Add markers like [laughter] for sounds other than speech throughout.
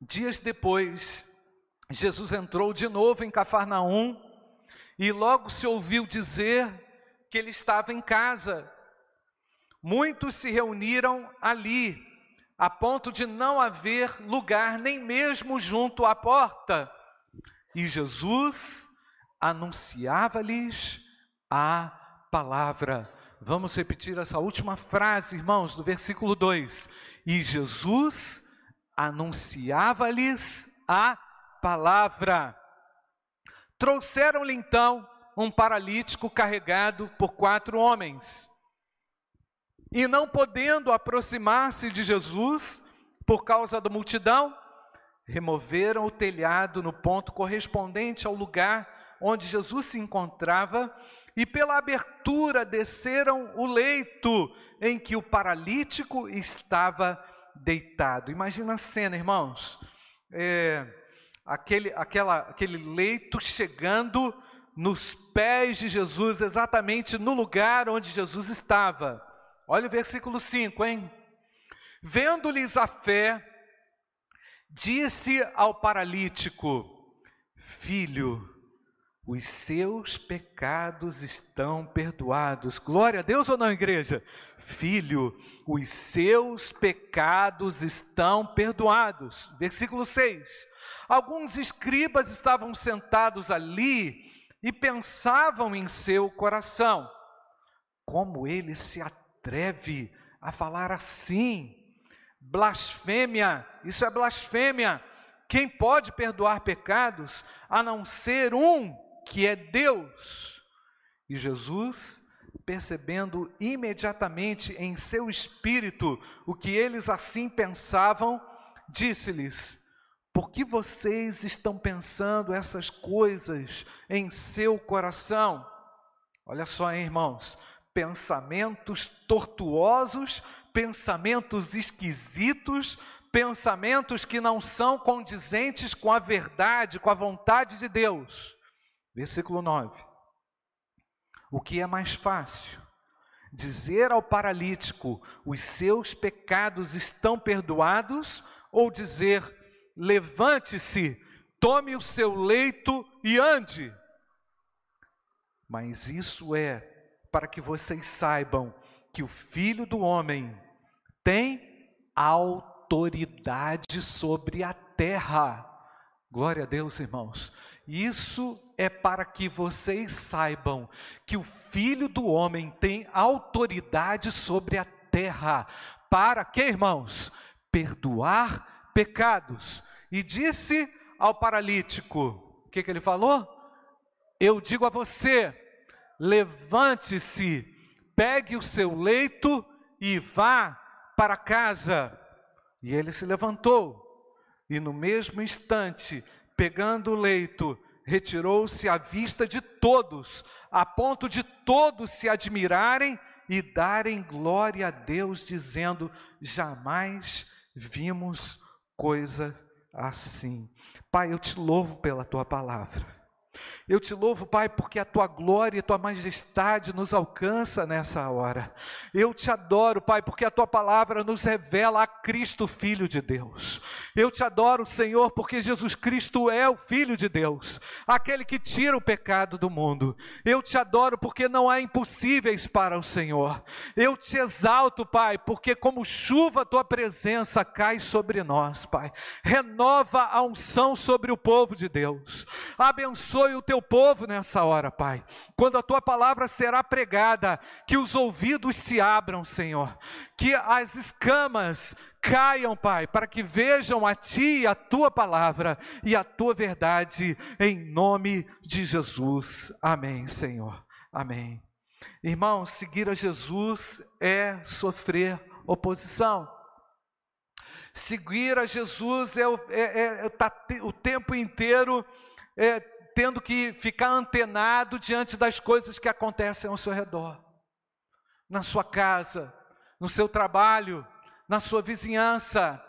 Dias depois, Jesus entrou de novo em Cafarnaum e logo se ouviu dizer que ele estava em casa. Muitos se reuniram ali, a ponto de não haver lugar nem mesmo junto à porta. E Jesus anunciava-lhes a palavra. Vamos repetir essa última frase, irmãos, do versículo 2. E Jesus anunciava-lhes a palavra. Trouxeram-lhe então um paralítico carregado por quatro homens. E não podendo aproximar-se de Jesus, por causa da multidão, removeram o telhado no ponto correspondente ao lugar onde Jesus se encontrava e pela abertura desceram o leito em que o paralítico estava deitado. Imagina a cena, irmãos. É, aquele, aquela, aquele leito chegando nos pés de Jesus, exatamente no lugar onde Jesus estava. Olha o versículo 5, hein? Vendo-lhes a fé, disse ao paralítico: Filho, os seus pecados estão perdoados. Glória a Deus ou não, igreja? Filho, os seus pecados estão perdoados. Versículo 6. Alguns escribas estavam sentados ali e pensavam em seu coração: como ele se atreve a falar assim? Blasfêmia, isso é blasfêmia. Quem pode perdoar pecados a não ser um que é Deus. E Jesus, percebendo imediatamente em seu espírito o que eles assim pensavam, disse-lhes: Por que vocês estão pensando essas coisas em seu coração? Olha só, hein, irmãos, pensamentos tortuosos, pensamentos esquisitos, pensamentos que não são condizentes com a verdade, com a vontade de Deus. Versículo 9. O que é mais fácil? Dizer ao paralítico: os seus pecados estão perdoados, ou dizer: levante-se, tome o seu leito e ande. Mas isso é para que vocês saibam que o Filho do Homem tem autoridade sobre a terra. Glória a Deus, irmãos. Isso é para que vocês saibam que o Filho do Homem tem autoridade sobre a terra. Para que, irmãos? Perdoar pecados. E disse ao paralítico: o que, que ele falou? Eu digo a você: levante-se, pegue o seu leito e vá para casa. E ele se levantou, e no mesmo instante, pegando o leito, retirou-se à vista de todos, a ponto de todos se admirarem e darem glória a Deus, dizendo: jamais vimos coisa assim. Pai, eu te louvo pela tua palavra. Eu te louvo, Pai, porque a tua glória e a tua majestade nos alcança nessa hora. Eu te adoro, Pai, porque a tua palavra nos revela a Cristo, Filho de Deus. Eu te adoro, Senhor, porque Jesus Cristo é o Filho de Deus, aquele que tira o pecado do mundo. Eu te adoro porque não há impossíveis para o Senhor. Eu te exalto, Pai, porque como chuva a tua presença cai sobre nós, Pai. Renova a unção sobre o povo de Deus. Abençoe abençoe o teu povo nessa hora, Pai. Quando a tua palavra será pregada, que os ouvidos se abram, Senhor. Que as escamas caiam, Pai, para que vejam a Ti, a Tua palavra e a Tua verdade, em nome de Jesus. Amém, Senhor. Amém. Irmão, seguir a Jesus é sofrer oposição. Seguir a Jesus é, é, é, é tá, o tempo inteiro é, tendo que ficar antenado diante das coisas que acontecem ao seu redor, na sua casa, no seu trabalho, na sua vizinhança,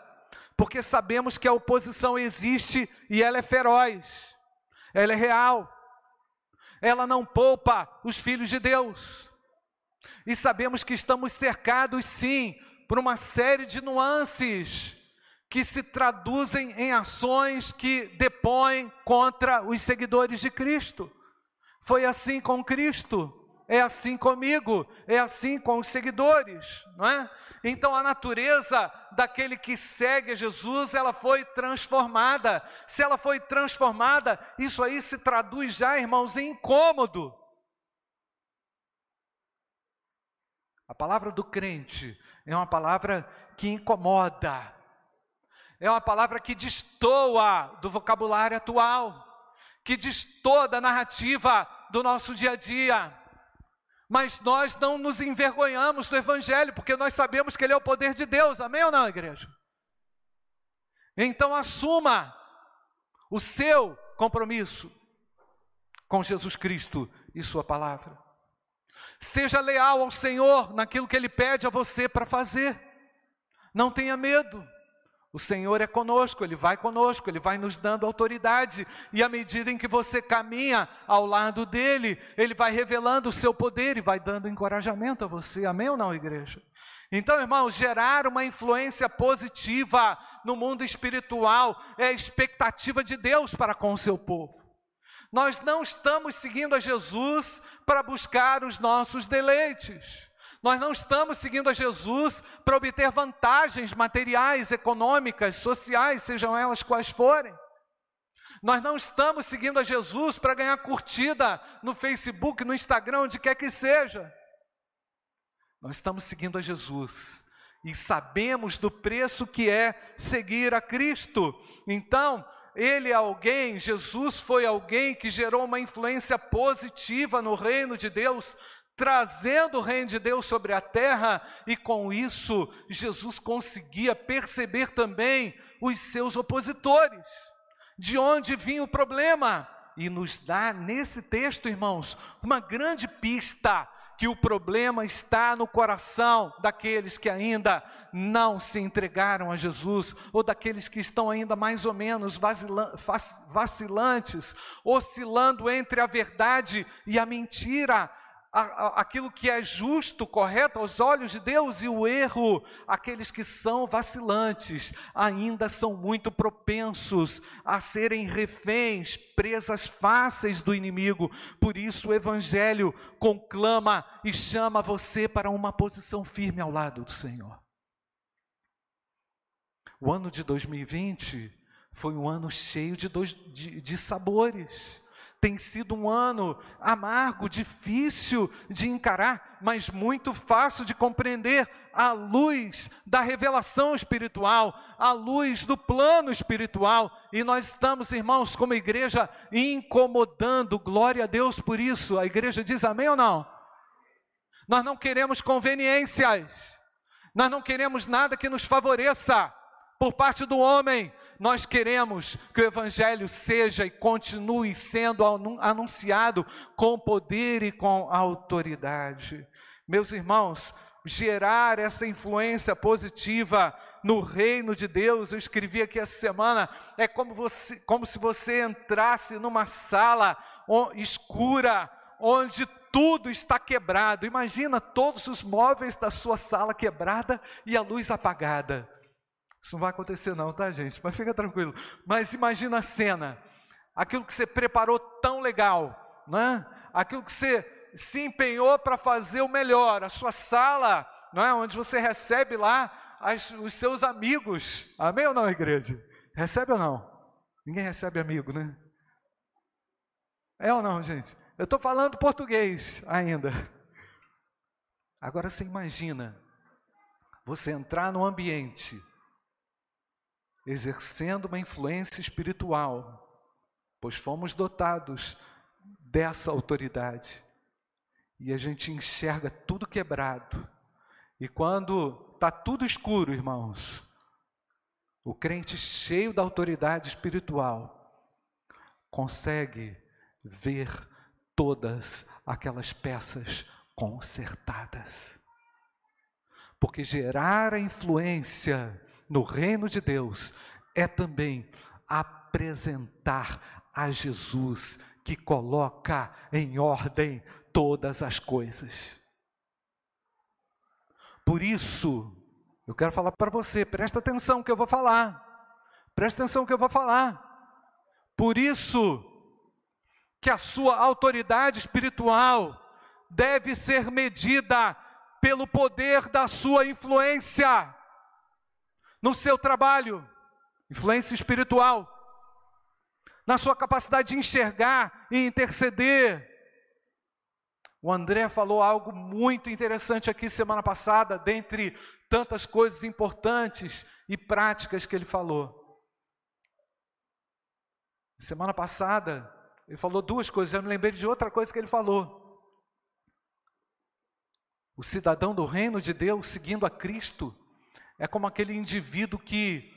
porque sabemos que a oposição existe e ela é feroz, ela é real, ela não poupa os filhos de Deus, e sabemos que estamos cercados sim por uma série de nuances que se traduzem em ações que depõem contra os seguidores de Cristo. Foi assim com Cristo, é assim comigo, é assim com os seguidores, não é? Então a natureza daquele que segue Jesus, ela foi transformada. Se ela foi transformada, isso aí se traduz já, irmãos, em incômodo. A palavra do crente é uma palavra que incomoda. É uma palavra que destoa do vocabulário atual, que destoa da narrativa do nosso dia a dia. Mas nós não nos envergonhamos do Evangelho, porque nós sabemos que ele é o poder de Deus, amém ou não, igreja? Então assuma o seu compromisso com Jesus Cristo e Sua palavra. Seja leal ao Senhor naquilo que Ele pede a você para fazer. Não tenha medo. O Senhor é conosco, Ele vai conosco, Ele vai nos dando autoridade, e à medida em que você caminha ao lado dele, Ele vai revelando o seu poder e vai dando encorajamento a você. Amém ou não, igreja? Então, irmãos, gerar uma influência positiva no mundo espiritual é a expectativa de Deus para com o seu povo. Nós não estamos seguindo a Jesus para buscar os nossos deleites. Nós não estamos seguindo a Jesus para obter vantagens materiais, econômicas, sociais, sejam elas quais forem. Nós não estamos seguindo a Jesus para ganhar curtida no Facebook, no Instagram, onde quer que seja. Nós estamos seguindo a Jesus e sabemos do preço que é seguir a Cristo. Então, ele é alguém, Jesus foi alguém que gerou uma influência positiva no reino de Deus, trazendo o reino de Deus sobre a terra, e com isso Jesus conseguia perceber também os seus opositores, de onde vinha o problema, e nos dá nesse texto, irmãos, uma grande pista que o problema está no coração daqueles que ainda não se entregaram a Jesus, ou daqueles que estão ainda mais ou menos vacilantes, oscilando entre a verdade e a mentira, aquilo que é justo, correto aos olhos de Deus e o erro, aqueles que são vacilantes ainda são muito propensos a serem reféns, presas fáceis do inimigo. Por isso o evangelho conclama e chama você para uma posição firme ao lado do Senhor. O ano de 2020 foi um ano cheio de, dois, de, de sabores tem sido um ano amargo, difícil de encarar, mas muito fácil de compreender à luz da revelação espiritual, à luz do plano espiritual. E nós estamos, irmãos, como igreja, incomodando. Glória a Deus por isso. A igreja diz amém ou não? Nós não queremos conveniências. Nós não queremos nada que nos favoreça por parte do homem, nós queremos que o Evangelho seja e continue sendo anunciado com poder e com autoridade. Meus irmãos, gerar essa influência positiva no reino de Deus, eu escrevi aqui essa semana, é como, você, como se você entrasse numa sala escura, onde tudo está quebrado. Imagina todos os móveis da sua sala quebrada e a luz apagada. Isso não vai acontecer não, tá gente? Mas fica tranquilo. Mas imagina a cena, aquilo que você preparou tão legal, né? Aquilo que você se empenhou para fazer o melhor, a sua sala, não é? Onde você recebe lá as, os seus amigos. Amém ou não, igreja? Recebe ou não? Ninguém recebe amigo, né? É ou não, gente? Eu estou falando português ainda. Agora você imagina você entrar no ambiente exercendo uma influência espiritual, pois fomos dotados dessa autoridade. E a gente enxerga tudo quebrado. E quando está tudo escuro, irmãos, o crente cheio da autoridade espiritual consegue ver todas aquelas peças consertadas. Porque gerar a influência no reino de Deus é também apresentar a Jesus que coloca em ordem todas as coisas. Por isso, eu quero falar para você, presta atenção que eu vou falar. Presta atenção que eu vou falar. Por isso que a sua autoridade espiritual deve ser medida pelo poder da sua influência no seu trabalho, influência espiritual, na sua capacidade de enxergar e interceder. O André falou algo muito interessante aqui semana passada, dentre tantas coisas importantes e práticas que ele falou. Semana passada, ele falou duas coisas, eu me lembrei de outra coisa que ele falou. O cidadão do reino de Deus, seguindo a Cristo, é como aquele indivíduo que,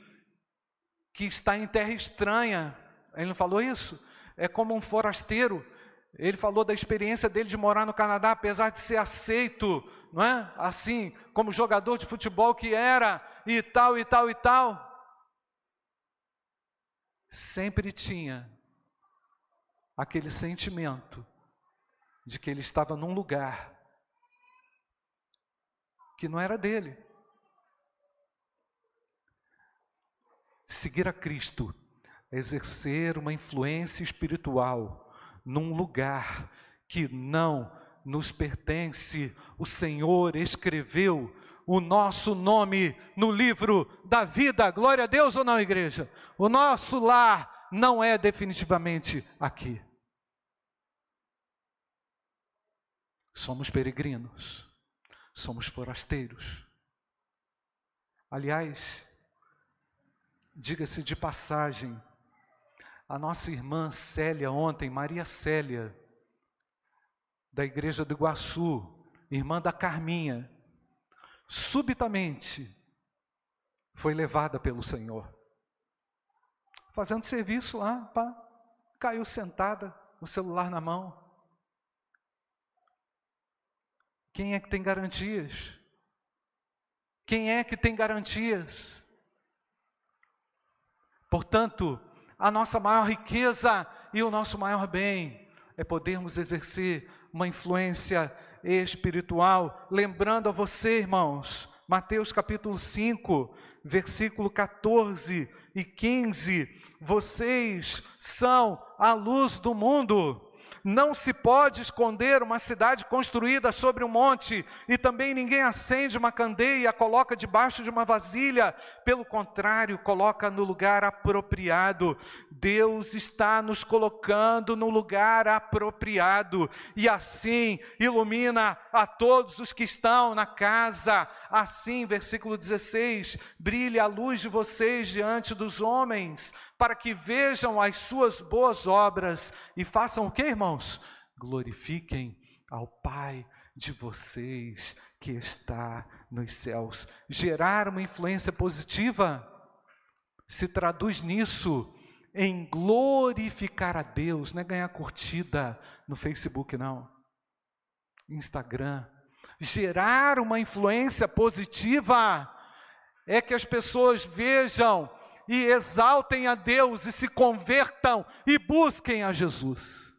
que está em terra estranha. Ele não falou isso? É como um forasteiro. Ele falou da experiência dele de morar no Canadá, apesar de ser aceito, não é? Assim, como jogador de futebol que era, e tal, e tal, e tal sempre tinha aquele sentimento de que ele estava num lugar que não era dele. Seguir a Cristo exercer uma influência espiritual num lugar que não nos pertence. O Senhor escreveu o nosso nome no livro da vida. Glória a Deus ou não, igreja? O nosso lar não é definitivamente aqui. Somos peregrinos, somos forasteiros. Aliás, diga-se de passagem, a nossa irmã Célia ontem, Maria Célia, da igreja do Iguaçu, irmã da Carminha, subitamente foi levada pelo Senhor. Fazendo serviço lá, pá, caiu sentada, o celular na mão. Quem é que tem garantias? Quem é que tem garantias? Portanto, a nossa maior riqueza e o nosso maior bem é podermos exercer uma influência espiritual. Lembrando a você, irmãos, Mateus capítulo 5, versículo 14 e 15: vocês são a luz do mundo. Não se pode esconder uma cidade construída sobre um monte, e também ninguém acende uma candeia e a coloca debaixo de uma vasilha. Pelo contrário, coloca no lugar apropriado. Deus está nos colocando no lugar apropriado, e assim ilumina a todos os que estão na casa. Assim, versículo 16: brilhe a luz de vocês diante dos homens, para que vejam as suas boas obras e façam o que, irmãos? Glorifiquem ao Pai de vocês que está nos céus. Gerar uma influência positiva se traduz nisso, em glorificar a Deus, não é ganhar curtida no Facebook, não. Instagram. Gerar uma influência positiva é que as pessoas vejam e exaltem a Deus e se convertam e busquem a Jesus.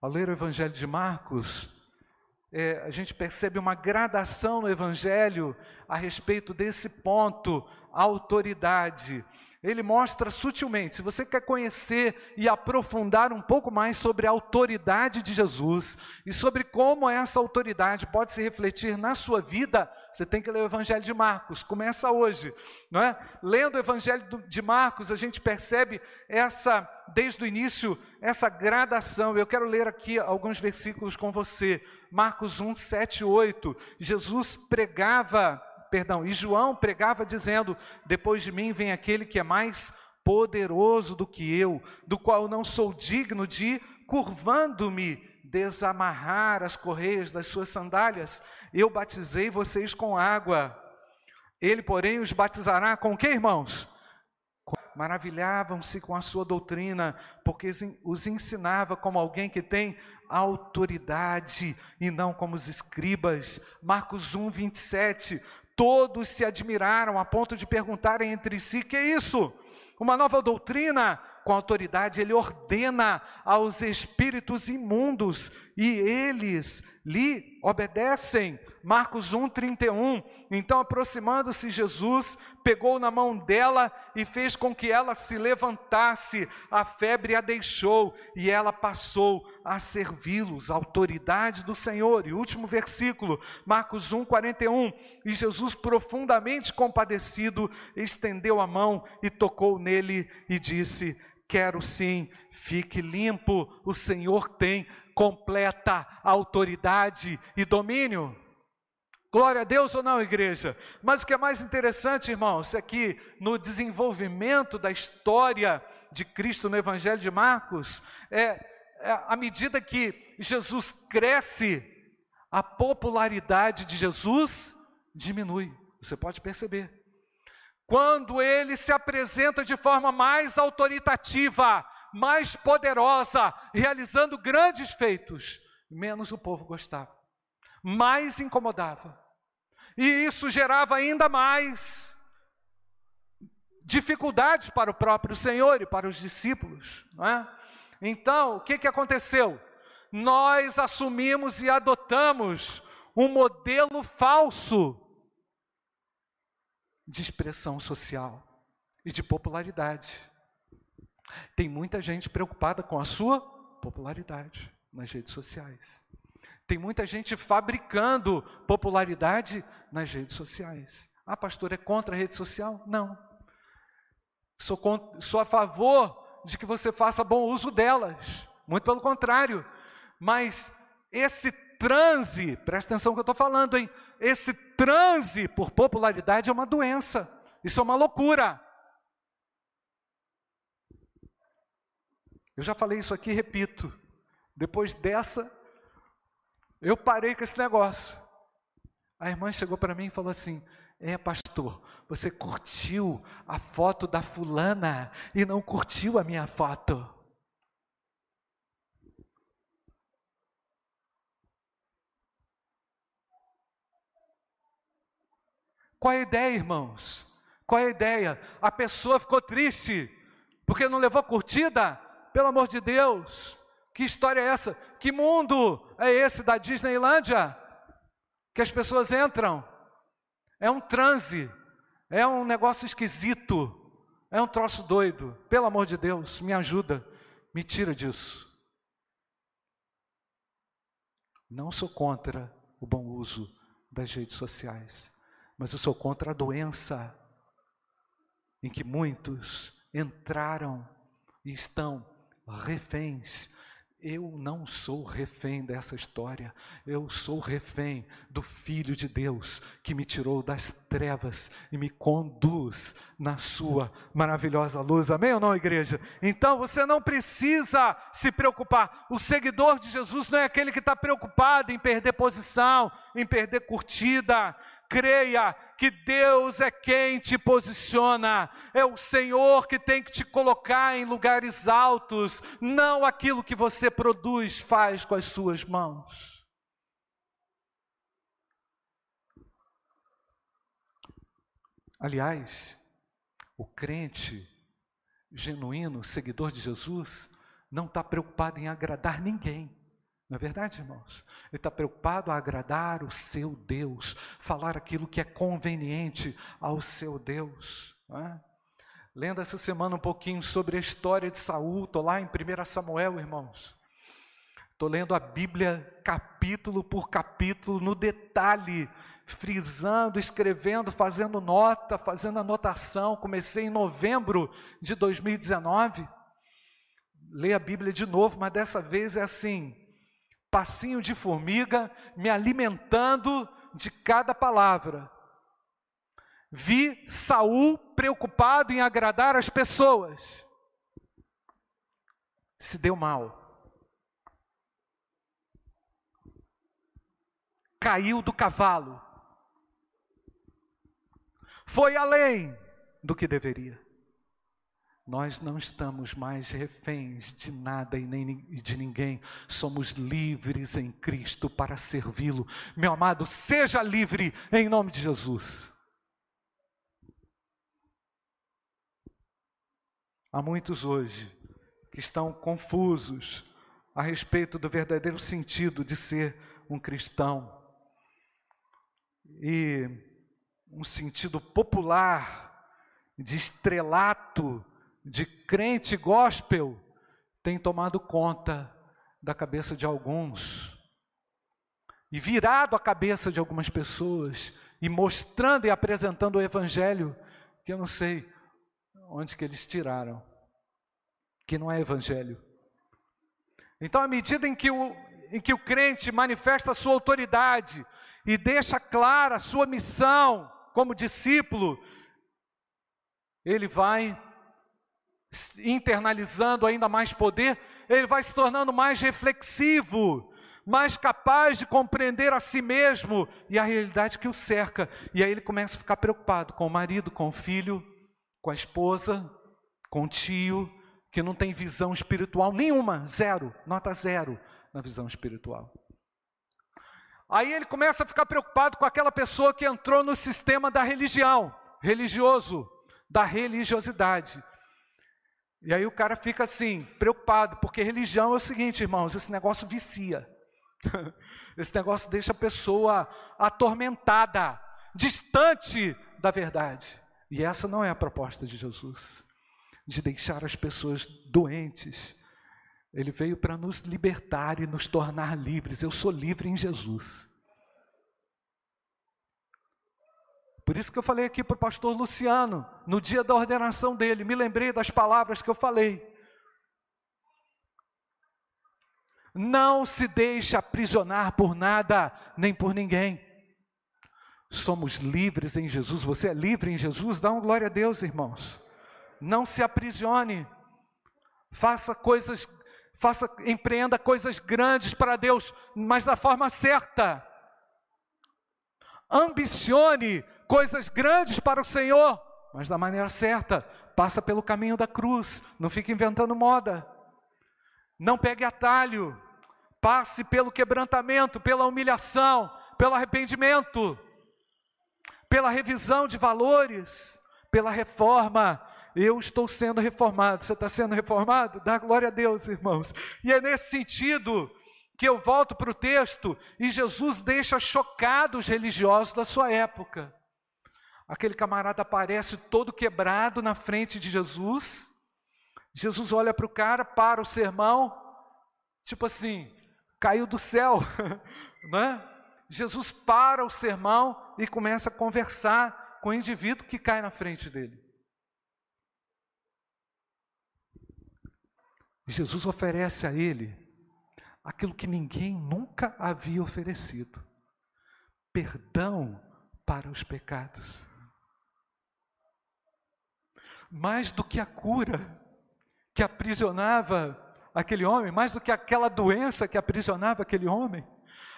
Ao ler o Evangelho de Marcos, é, a gente percebe uma gradação no Evangelho a respeito desse ponto, autoridade ele mostra sutilmente. Se você quer conhecer e aprofundar um pouco mais sobre a autoridade de Jesus e sobre como essa autoridade pode se refletir na sua vida, você tem que ler o Evangelho de Marcos. Começa hoje, não é? Lendo o Evangelho de Marcos, a gente percebe essa desde o início essa gradação. Eu quero ler aqui alguns versículos com você. Marcos 1, 7, 8. Jesus pregava perdão, e João pregava dizendo: Depois de mim vem aquele que é mais poderoso do que eu, do qual não sou digno de, curvando-me, desamarrar as correias das suas sandálias. Eu batizei vocês com água. Ele, porém, os batizará com o que, irmãos? Maravilhavam-se com a sua doutrina, porque os ensinava como alguém que tem autoridade e não como os escribas. Marcos 1, 27. Todos se admiraram a ponto de perguntarem entre si: que é isso? Uma nova doutrina? Com autoridade, ele ordena aos espíritos imundos e eles lhe obedecem. Marcos 1, 31. Então, aproximando-se Jesus, pegou na mão dela e fez com que ela se levantasse. A febre a deixou e ela passou a servi-los, autoridade do Senhor. E último versículo, Marcos 1, 41. E Jesus, profundamente compadecido, estendeu a mão e tocou nele e disse: Quero sim, fique limpo, o Senhor tem completa autoridade e domínio. Glória a Deus ou não, igreja? Mas o que é mais interessante, irmãos, é que no desenvolvimento da história de Cristo no Evangelho de Marcos, é, é à medida que Jesus cresce, a popularidade de Jesus diminui. Você pode perceber. Quando ele se apresenta de forma mais autoritativa, mais poderosa, realizando grandes feitos, menos o povo gostava, mais incomodava. E isso gerava ainda mais dificuldades para o próprio Senhor e para os discípulos. Não é? Então, o que, que aconteceu? Nós assumimos e adotamos um modelo falso de expressão social e de popularidade. Tem muita gente preocupada com a sua popularidade nas redes sociais. Tem muita gente fabricando popularidade nas redes sociais. Ah, pastor, é contra a rede social? Não. Sou, contra, sou a favor de que você faça bom uso delas. Muito pelo contrário. Mas esse transe, presta atenção no que eu estou falando, hein? Esse transe por popularidade é uma doença. Isso é uma loucura. Eu já falei isso aqui, repito. Depois dessa, eu parei com esse negócio. A irmã chegou para mim e falou assim: É, pastor, você curtiu a foto da fulana e não curtiu a minha foto. Qual é a ideia, irmãos? Qual é a ideia? A pessoa ficou triste porque não levou curtida? Pelo amor de Deus, que história é essa? Que mundo é esse da Disneylândia? Que as pessoas entram? É um transe, é um negócio esquisito, é um troço doido. Pelo amor de Deus, me ajuda, me tira disso. Não sou contra o bom uso das redes sociais, mas eu sou contra a doença em que muitos entraram e estão reféns. Eu não sou refém dessa história, eu sou refém do Filho de Deus que me tirou das trevas e me conduz na sua maravilhosa luz. Amém ou não, igreja? Então você não precisa se preocupar. O seguidor de Jesus não é aquele que está preocupado em perder posição, em perder curtida, creia que Deus é quem te posiciona, é o Senhor que tem que te colocar em lugares altos, não aquilo que você produz, faz com as suas mãos. Aliás, o crente genuíno, seguidor de Jesus, não está preocupado em agradar ninguém. Não é verdade, irmãos? Ele está preocupado a agradar o seu Deus, falar aquilo que é conveniente ao seu Deus. É? Lendo essa semana um pouquinho sobre a história de Saul, estou lá em 1 Samuel, irmãos. Estou lendo a Bíblia capítulo por capítulo, no detalhe, frisando, escrevendo, fazendo nota, fazendo anotação. Comecei em novembro de 2019. Leio a Bíblia de novo, mas dessa vez é assim, passinho de formiga, me alimentando de cada palavra. Vi Saul preocupado em agradar as pessoas. Se deu mal. Caiu do cavalo. Foi além do que deveria. Nós não estamos mais reféns de nada e nem de ninguém, somos livres em Cristo para servi-lo. Meu amado, seja livre em nome de Jesus. Há muitos hoje que estão confusos a respeito do verdadeiro sentido de ser um cristão. e um sentido popular de estrelato, de crente gospel, tem tomado conta da cabeça de alguns e virado a cabeça de algumas pessoas e mostrando e apresentando o evangelho que eu não sei onde que eles tiraram, que não é evangelho. Então, à medida em que o, em que o crente manifesta a sua autoridade e deixa clara a sua missão como discípulo, ele vai internalizando ainda mais poder, ele vai se tornando mais reflexivo, mais capaz de compreender a si mesmo e a realidade que o cerca. E aí ele começa a ficar preocupado com o marido, com o filho, com a esposa, com o tio, que não tem visão espiritual nenhuma, zero, nota zero na visão espiritual. Aí ele começa a ficar preocupado com aquela pessoa que entrou no sistema da religião, religioso, da religiosidade. E aí o cara fica assim, preocupado, porque religião é o seguinte, irmãos, esse negócio vicia. [laughs] Esse negócio deixa a pessoa atormentada, distante da verdade. E essa não é a proposta de Jesus, de deixar as pessoas doentes. Ele veio para nos libertar e nos tornar livres. Eu sou livre em Jesus. Por isso que eu falei aqui para o pastor Luciano, no dia da ordenação dele, me lembrei das palavras que eu falei. Não se deixe aprisionar por nada, nem por ninguém. Somos livres em Jesus. Você é livre em Jesus? Dá uma glória a Deus, irmãos. Não se aprisione. Faça coisas, faça, empreenda coisas grandes para Deus, mas da forma certa. Ambicione coisas grandes para o Senhor, mas da maneira certa. Passa pelo caminho da cruz, não fique inventando moda. Não pegue atalho. Passe pelo quebrantamento, pela humilhação, pelo arrependimento, pela revisão de valores, pela reforma. Eu estou sendo reformado. Você está sendo reformado? Dá glória a Deus, irmãos. E é nesse sentido que eu volto para o texto e Jesus deixa chocados os religiosos da sua época. Aquele camarada aparece todo quebrado na frente de Jesus. Jesus olha para o cara, para o sermão, tipo assim, caiu do céu, [laughs] né? Jesus para o sermão e começa a conversar com o indivíduo que cai na frente dele. Jesus oferece a ele aquilo que ninguém nunca havia oferecido: perdão para os pecados mais do que a cura que aprisionava aquele homem, mais do que aquela doença que aprisionava aquele homem,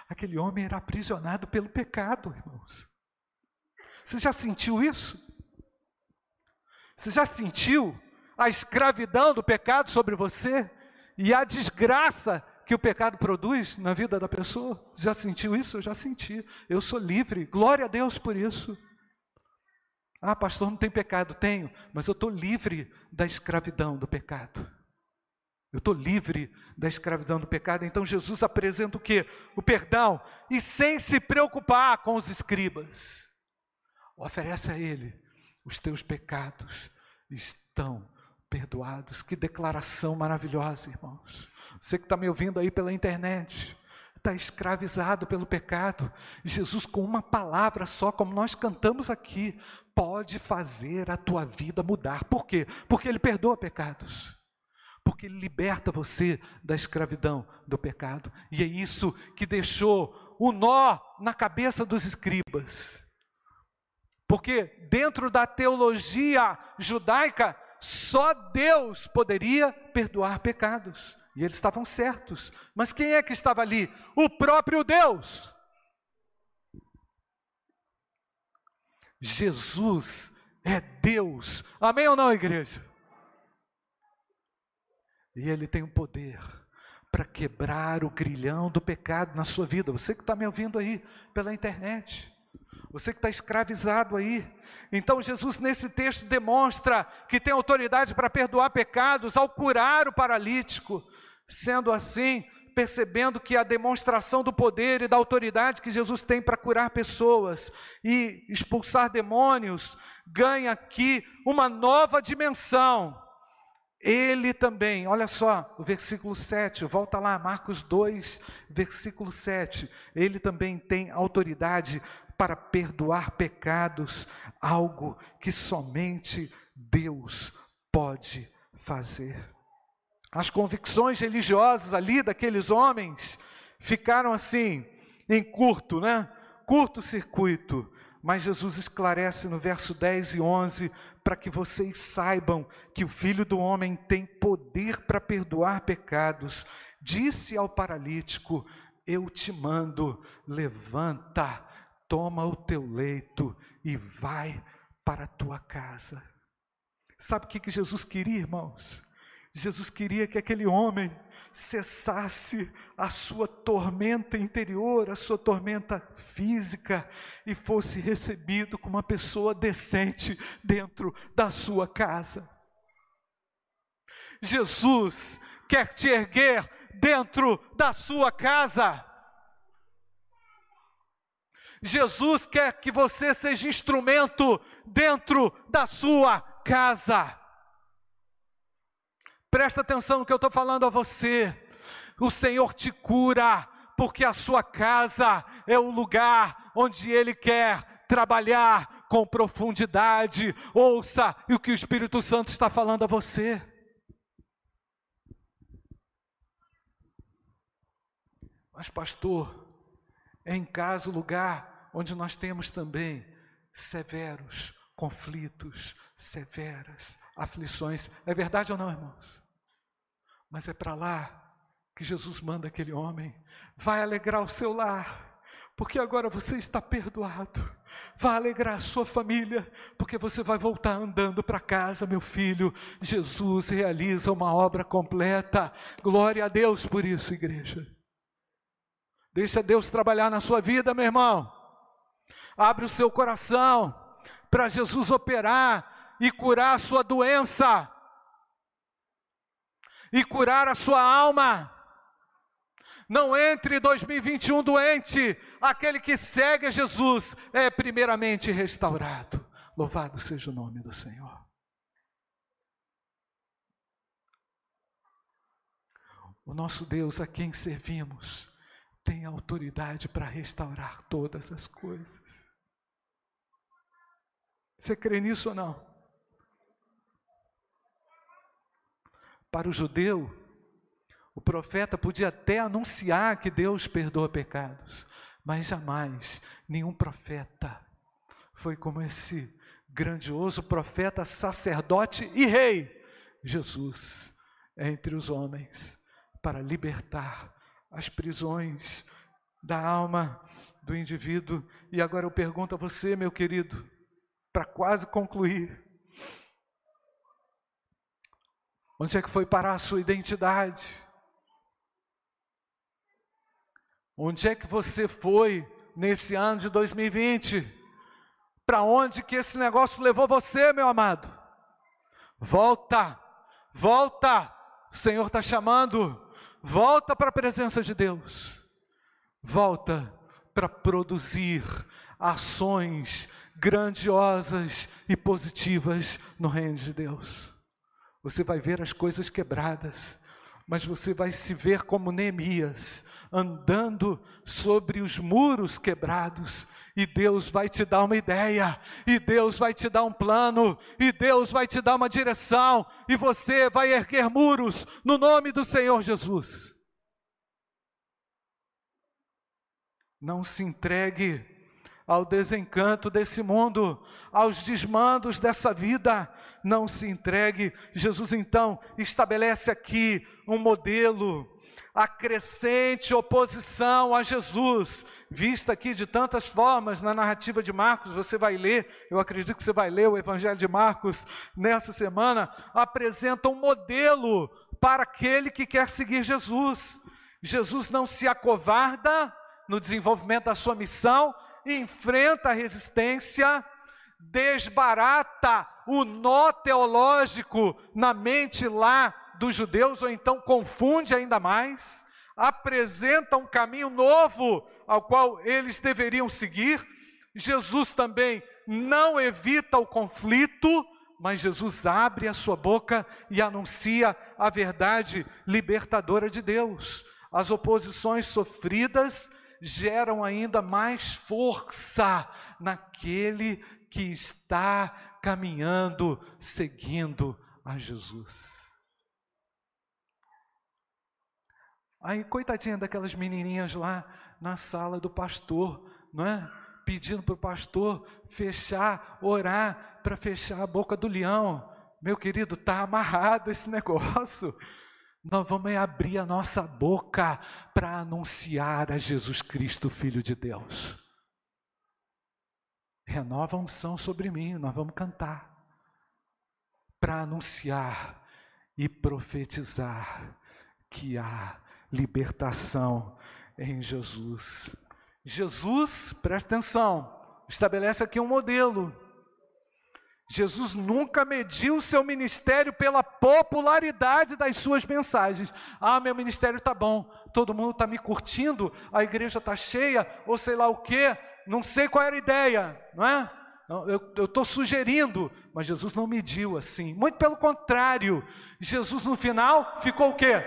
aquele homem era aprisionado pelo pecado, irmãos. Você já sentiu isso? Você já sentiu a escravidão do pecado sobre você e a desgraça que o pecado produz na vida da pessoa? Já sentiu isso? Eu já senti. Eu sou livre. Glória a Deus por isso. Ah, pastor, não tem pecado. Tenho, mas eu estou livre da escravidão do pecado. Eu estou livre da escravidão do pecado. Então Jesus apresenta o que? O perdão. E sem se preocupar com os escribas, oferece a ele: os teus pecados estão perdoados. Que declaração maravilhosa, irmãos. Você que está me ouvindo aí pela internet, está escravizado pelo pecado. Jesus, com uma palavra só, como nós cantamos aqui, pode fazer a tua vida mudar. Por quê? Porque Ele perdoa pecados. Porque Ele liberta você da escravidão do pecado. E é isso que deixou o nó na cabeça dos escribas. Porque dentro da teologia judaica, só Deus poderia perdoar pecados. E eles estavam certos. Mas quem é que estava ali? O próprio Deus. Jesus é Deus. Amém ou não, igreja? E Ele tem o poder para quebrar o grilhão do pecado na sua vida. Você que está me ouvindo aí pela internet. Você que está escravizado aí. Então, Jesus, nesse texto, demonstra que tem autoridade para perdoar pecados ao curar o paralítico. Sendo assim, percebendo que a demonstração do poder e da autoridade que Jesus tem para curar pessoas e expulsar demônios ganha aqui uma nova dimensão. Ele também, olha só, o versículo 7, volta lá, Marcos 2, versículo 7. Ele também tem autoridade para perdoar pecados, algo que somente Deus pode fazer. As convicções religiosas ali daqueles homens ficaram assim, em curto, né? Curto circuito. Mas Jesus esclarece no verso 10 e 11 para que vocês saibam que o Filho do Homem tem poder para perdoar pecados. Disse ao paralítico: Eu te mando, levanta, toma o teu leito e vai para a tua casa. Sabe o que Jesus queria, irmãos? Jesus queria que aquele homem cessasse a sua tormenta interior, a sua tormenta física e fosse recebido como uma pessoa decente dentro da sua casa. Jesus quer te erguer dentro da sua casa. Jesus quer que você seja instrumento dentro da sua casa. Presta atenção no que eu estou falando a você. O Senhor te cura, porque a sua casa é o lugar onde Ele quer trabalhar com profundidade. Ouça o que o Espírito Santo está falando a você. Mas, pastor, é em casa o lugar onde nós temos também severos conflitos, severas aflições. É verdade ou não, irmãos? Mas é para lá que Jesus manda aquele homem. Vai alegrar o seu lar, porque agora você está perdoado. Vai alegrar a sua família, porque você vai voltar andando para casa, meu filho. Jesus realiza uma obra completa. Glória a Deus por isso, igreja. Deixa Deus trabalhar na sua vida, meu irmão. Abre o seu coração para Jesus operar e curar a sua doença, e curar a sua alma. Não entre 2021 doente, aquele que segue a Jesus é primeiramente restaurado. Louvado seja o nome do Senhor. O nosso Deus a quem servimos tem autoridade para restaurar todas as coisas. Você crê nisso ou não? Para o judeu, o profeta podia até anunciar que Deus perdoa pecados, mas jamais nenhum profeta foi como esse grandioso profeta, sacerdote e rei, Jesus, entre os homens, para libertar as prisões da alma do indivíduo. E agora eu pergunto a você, meu querido, para quase concluir. Onde é que foi parar a sua identidade? Onde é que você foi nesse ano de 2020? Para onde que esse negócio levou você, meu amado? Volta, volta, o Senhor está chamando, volta para a presença de Deus, volta para produzir ações grandiosas e positivas no reino de Deus. Você vai ver as coisas quebradas, mas você vai se ver como Neemias, andando sobre os muros quebrados, e Deus vai te dar uma ideia, e Deus vai te dar um plano, e Deus vai te dar uma direção, e você vai erguer muros no nome do Senhor Jesus. Não se entregue ao desencanto desse mundo, aos desmandos dessa vida. Não se entregue. Jesus então estabelece aqui um modelo, a crescente oposição a Jesus, vista aqui de tantas formas na narrativa de Marcos. Você vai ler, eu acredito que você vai ler o Evangelho de Marcos nessa semana. Apresenta um modelo para aquele que quer seguir Jesus. Jesus não se acovarda no desenvolvimento da sua missão, enfrenta a resistência, desbarata o nó teológico na mente lá dos judeus, ou então confunde ainda mais, apresenta um caminho novo ao qual eles deveriam seguir. Jesus também não evita o conflito, mas Jesus abre a sua boca e anuncia a verdade libertadora de Deus. As oposições sofridas geram ainda mais força naquele que está caminhando, seguindo a Jesus. Aí, coitadinha daquelas menininhas lá na sala do pastor, não é? Pedindo para o pastor fechar, orar para fechar a boca do leão. Meu querido, está amarrado esse [laughs] negócio. Nós vamos abrir a nossa boca para anunciar a Jesus Cristo, Filho de Deus. Renova a unção sobre mim, nós vamos cantar. Para anunciar e profetizar que há libertação em Jesus. Jesus, presta atenção, estabelece aqui um modelo. Jesus nunca mediu o seu ministério pela popularidade das suas mensagens. Ah, meu ministério está bom, todo mundo está me curtindo, a igreja está cheia, ou sei lá o quê, não sei qual era a ideia, não é? eu estou sugerindo, mas Jesus não mediu assim. Muito pelo contrário, Jesus no final ficou o quê?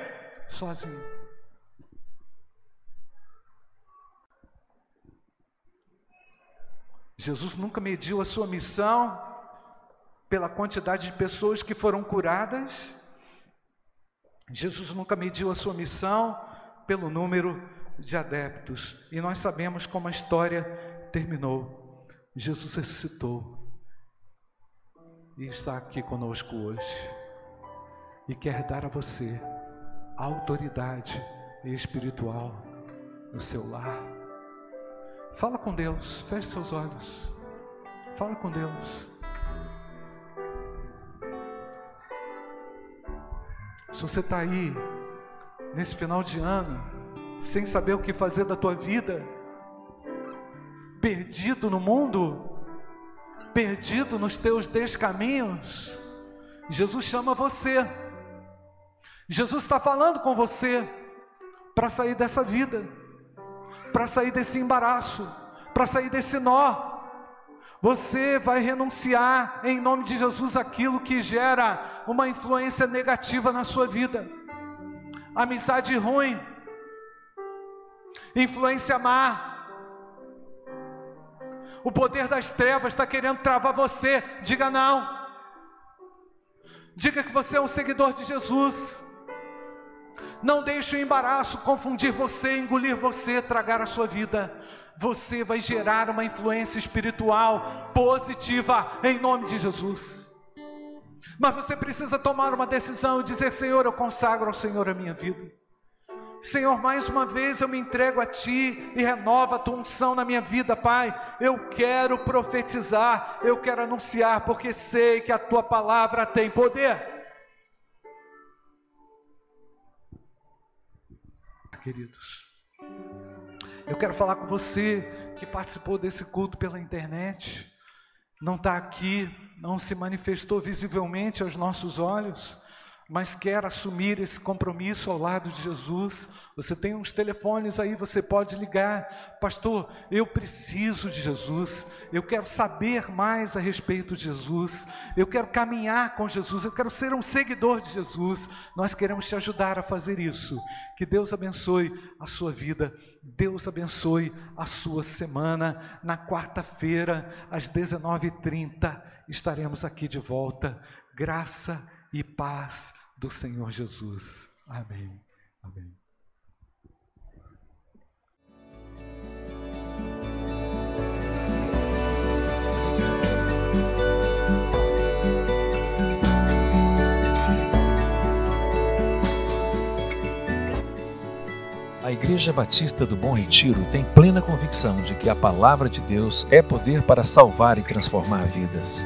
Sozinho. Jesus nunca mediu a sua missão pela quantidade de pessoas que foram curadas. Jesus nunca mediu a sua missão pelo número de adeptos. E nós sabemos como a história terminou. Jesus ressuscitou e está aqui conosco hoje. E quer dar a você a autoridade espiritual no seu lar Fala com Deus, feche seus olhos. Fala com Deus. Se você está aí, nesse final de ano, sem saber o que fazer da tua vida, perdido no mundo, perdido nos teus descaminhos, Jesus chama você. Jesus está falando com você para sair dessa vida para sair desse embaraço, para sair desse nó. Você vai renunciar em nome de Jesus aquilo que gera uma influência negativa na sua vida. Amizade ruim, influência má. O poder das trevas está querendo travar você. Diga não. Diga que você é um seguidor de Jesus. Não deixe o embaraço confundir você, engolir você, tragar a sua vida. Você vai gerar uma influência espiritual positiva em nome de Jesus. Mas você precisa tomar uma decisão e dizer: Senhor, eu consagro ao Senhor a minha vida. Senhor, mais uma vez eu me entrego a Ti e renova a Tua unção na minha vida, Pai. Eu quero profetizar, eu quero anunciar, porque sei que a Tua palavra tem poder. Queridos. Eu quero falar com você que participou desse culto pela internet, não está aqui, não se manifestou visivelmente aos nossos olhos, mas quer assumir esse compromisso ao lado de Jesus, você tem uns telefones aí, você pode ligar, pastor. Eu preciso de Jesus, eu quero saber mais a respeito de Jesus, eu quero caminhar com Jesus, eu quero ser um seguidor de Jesus. Nós queremos te ajudar a fazer isso. Que Deus abençoe a sua vida, Deus abençoe a sua semana. Na quarta-feira, às 19h30, estaremos aqui de volta. Graça e paz do Senhor Jesus. Amém. Amém. A Igreja Batista do Bom Retiro tem plena convicção de que a palavra de Deus é poder para salvar e transformar vidas.